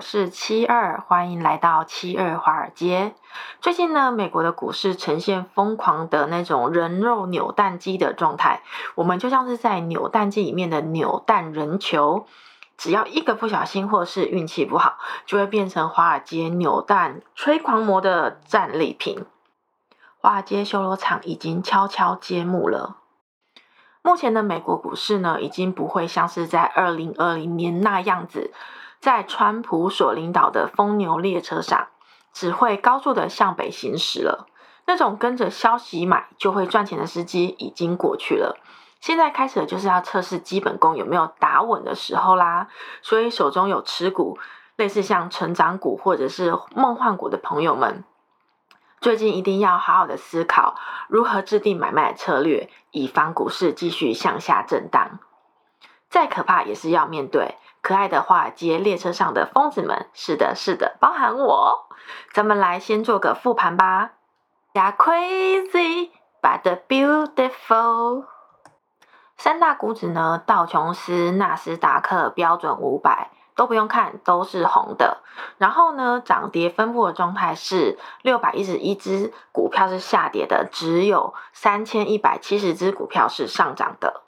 是七二，欢迎来到七二华尔街。最近呢，美国的股市呈现疯狂的那种人肉扭蛋机的状态，我们就像是在扭蛋机里面的扭蛋人球，只要一个不小心或是运气不好，就会变成华尔街扭蛋吹狂魔的战利品。华尔街修罗场已经悄悄揭幕了。目前的美国股市呢，已经不会像是在二零二零年那样子。在川普所领导的疯牛列车上，只会高速的向北行驶了。那种跟着消息买就会赚钱的时机已经过去了。现在开始的就是要测试基本功有没有打稳的时候啦。所以手中有持股类似像成长股或者是梦幻股的朋友们，最近一定要好好的思考如何制定买卖策略，以防股市继续向下震荡。再可怕也是要面对。可爱的华尔街列车上的疯子们，是的，是的，包含我。咱们来先做个复盘吧。Yeah, crazy but beautiful。三大股指呢，道琼斯、纳斯达克、标准五百都不用看，都是红的。然后呢，涨跌分布的状态是六百一十一只股票是下跌的，只有三千一百七十只股票是上涨的。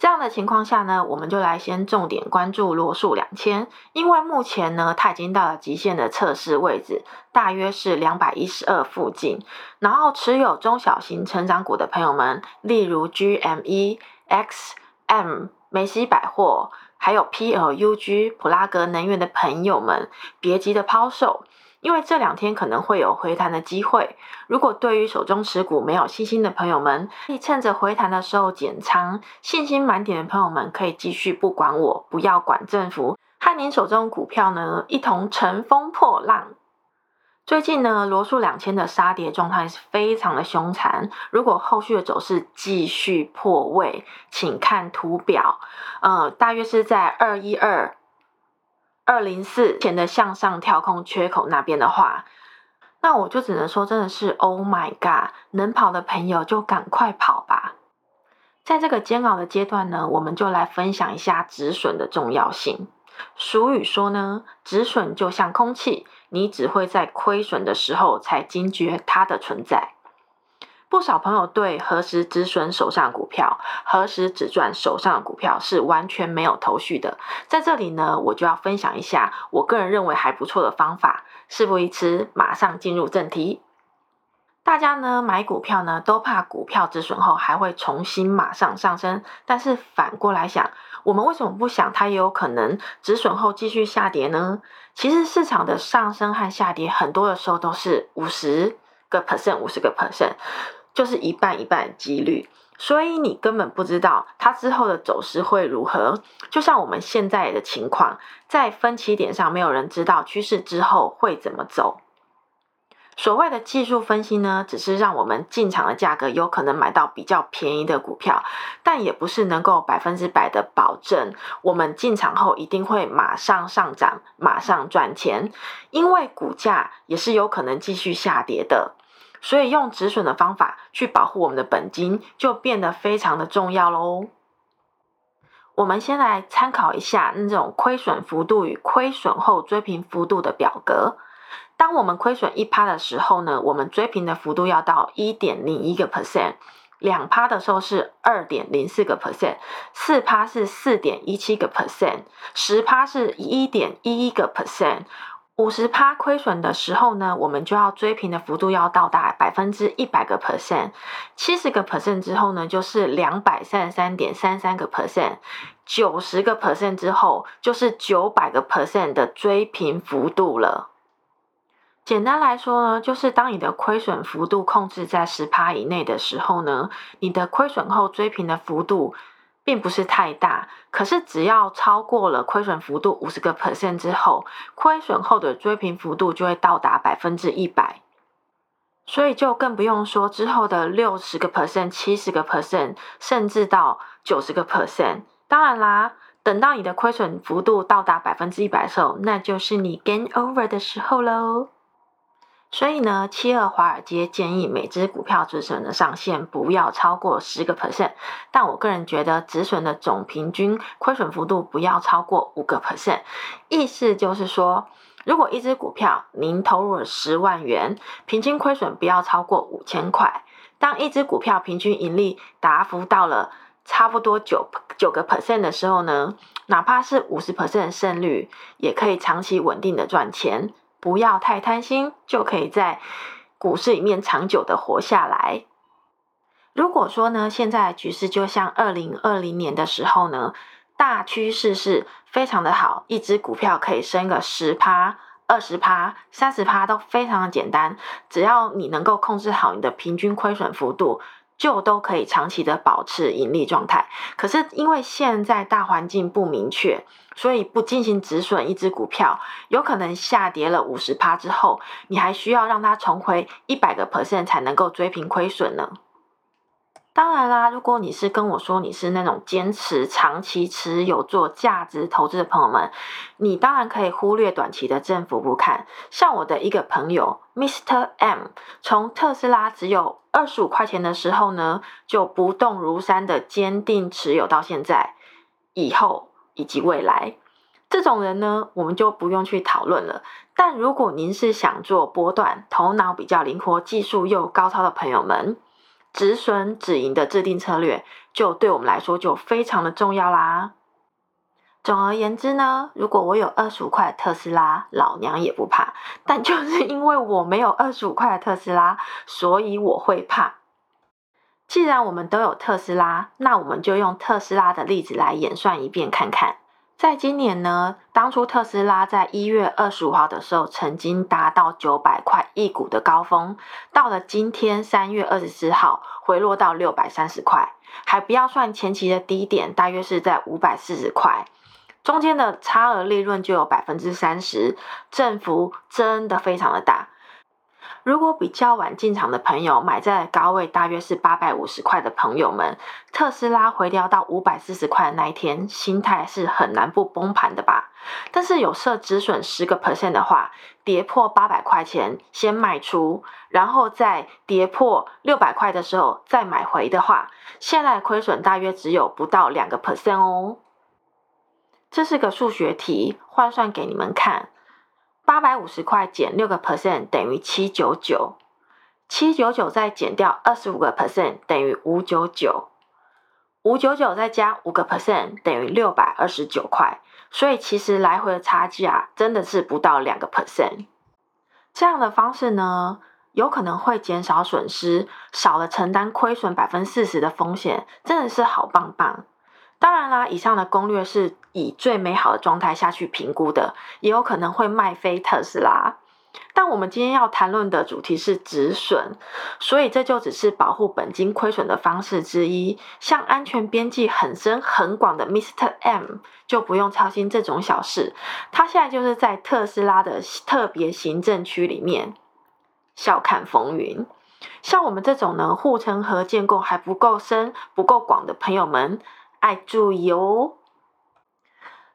这样的情况下呢，我们就来先重点关注罗素两千，因为目前呢，它已经到了极限的测试位置，大约是两百一十二附近。然后持有中小型成长股的朋友们，例如 GME、XM、梅西百货，还有 PLUG、普拉格能源的朋友们，别急着抛售。因为这两天可能会有回弹的机会，如果对于手中持股没有信心的朋友们，可以趁着回弹的时候减仓；信心满点的朋友们可以继续不管我，不要管政府，和您手中股票呢一同乘风破浪。最近呢，罗素两千的杀跌状态是非常的凶残，如果后续的走势继续破位，请看图表，呃，大约是在二一二。二零四前的向上跳空缺口那边的话，那我就只能说真的是 Oh my God！能跑的朋友就赶快跑吧。在这个煎熬的阶段呢，我们就来分享一下止损的重要性。俗语说呢，止损就像空气，你只会在亏损的时候才惊觉它的存在。不少朋友对何时止损手上股票，何时止赚手上股票是完全没有头绪的。在这里呢，我就要分享一下我个人认为还不错的方法。事不宜迟，马上进入正题。大家呢买股票呢都怕股票止损后还会重新马上上升，但是反过来想，我们为什么不想它也有可能止损后继续下跌呢？其实市场的上升和下跌很多的时候都是五十个 percent，五十个 percent。就是一半一半的几率，所以你根本不知道它之后的走势会如何。就像我们现在的情况，在分歧点上，没有人知道趋势之后会怎么走。所谓的技术分析呢，只是让我们进场的价格有可能买到比较便宜的股票，但也不是能够百分之百的保证我们进场后一定会马上上涨、马上赚钱，因为股价也是有可能继续下跌的。所以用止损的方法去保护我们的本金，就变得非常的重要喽。我们先来参考一下那种亏损幅度与亏损后追平幅度的表格。当我们亏损一趴的时候呢，我们追平的幅度要到一点零一个 percent；两趴的时候是二点零四个 percent；四趴是四点一七个 percent；十趴是一点一一个 percent。五十趴亏损的时候呢，我们就要追平的幅度要到达百分之一百个 percent，七十个 percent 之后呢，就是两百三十三点三三个 percent，九十个 percent 之后就是九百个 percent 的追平幅度了。简单来说呢，就是当你的亏损幅度控制在十趴以内的时候呢，你的亏损后追平的幅度。并不是太大，可是只要超过了亏损幅度五十个 percent 之后，亏损后的追平幅度就会到达百分之一百，所以就更不用说之后的六十个 percent、七十个 percent，甚至到九十个 percent。当然啦，等到你的亏损幅度到达百分之一百的时候，那就是你 gain over 的时候喽。所以呢，七二华尔街建议每只股票止损的上限不要超过十个 percent，但我个人觉得止损的总平均亏损幅度不要超过五个 percent。意思就是说，如果一只股票您投入了十万元，平均亏损不要超过五千块。当一只股票平均盈利达幅到了差不多九九个 percent 的时候呢，哪怕是五十 percent 的胜率，也可以长期稳定的赚钱。不要太贪心，就可以在股市里面长久的活下来。如果说呢，现在局势就像二零二零年的时候呢，大趋势是非常的好，一只股票可以升个十趴、二十趴、三十趴都非常的简单，只要你能够控制好你的平均亏损幅度。就都可以长期的保持盈利状态。可是因为现在大环境不明确，所以不进行止损，一只股票有可能下跌了五十趴之后，你还需要让它重回一百个 percent 才能够追平亏损呢。当然啦，如果你是跟我说你是那种坚持长期持有做价值投资的朋友们，你当然可以忽略短期的振幅不看。像我的一个朋友 Mr. M，从特斯拉只有二十五块钱的时候呢，就不动如山的坚定持有到现在，以后以及未来，这种人呢，我们就不用去讨论了。但如果您是想做波段、头脑比较灵活、技术又高超的朋友们，止损止盈的制定策略，就对我们来说就非常的重要啦。总而言之呢，如果我有二十五块特斯拉，老娘也不怕。但就是因为我没有二十五块的特斯拉，所以我会怕。既然我们都有特斯拉，那我们就用特斯拉的例子来演算一遍看看。在今年呢，当初特斯拉在一月二十五号的时候，曾经达到九百块一股的高峰，到了今天三月二十四号，回落到六百三十块，还不要算前期的低点，大约是在五百四十块，中间的差额利润就有百分之三十，振幅真的非常的大。如果比较晚进场的朋友买在高位，大约是八百五十块的朋友们，特斯拉回调到五百四十块的那一天，心态是很难不崩盘的吧？但是有设止损十个 percent 的话，跌破八百块钱先卖出，然后在跌破六百块的时候再买回的话，现在亏损大约只有不到两个 percent 哦。这是个数学题，换算给你们看。八百五十块减六个 percent 等于七九九，七九九再减掉二十五个 percent 等于五九九，五九九再加五个 percent 等于六百二十九块，所以其实来回的差价真的是不到两个 percent。这样的方式呢，有可能会减少损失，少了承担亏损百分之四十的风险，真的是好棒棒。当然啦，以上的攻略是以最美好的状态下去评估的，也有可能会卖飞特斯拉。但我们今天要谈论的主题是止损，所以这就只是保护本金亏损的方式之一。像安全边际很深很广的 Mr. M 就不用操心这种小事，他现在就是在特斯拉的特别行政区里面笑看风云。像我们这种呢，护城河建构还不够深、不够广的朋友们。爱注意哦！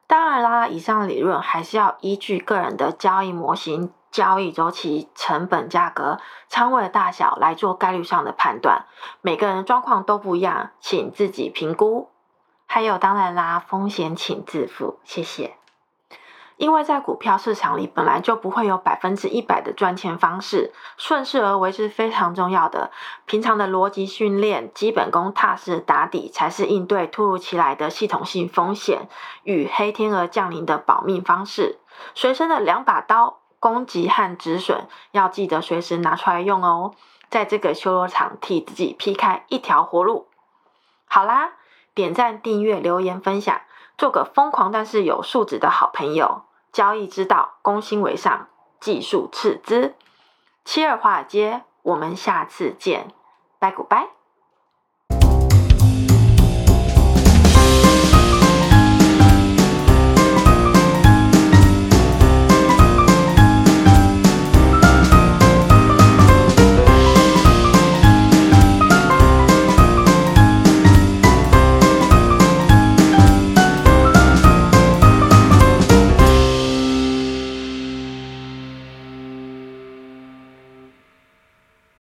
当然啦，以上理论还是要依据个人的交易模型、交易周期、成本、价格、仓位的大小来做概率上的判断。每个人的状况都不一样，请自己评估。还有，当然啦，风险请自负。谢谢。因为在股票市场里本来就不会有百分之一百的赚钱方式，顺势而为是非常重要的。平常的逻辑训练、基本功踏实打底，才是应对突如其来的系统性风险与黑天鹅降临的保命方式。随身的两把刀，攻击和止损，要记得随时拿出来用哦。在这个修罗场，替自己劈开一条活路。好啦，点赞、订阅、留言、分享，做个疯狂但是有素质的好朋友。交易之道，攻心为上，技术次之。七二华尔街，我们下次见，拜古拜。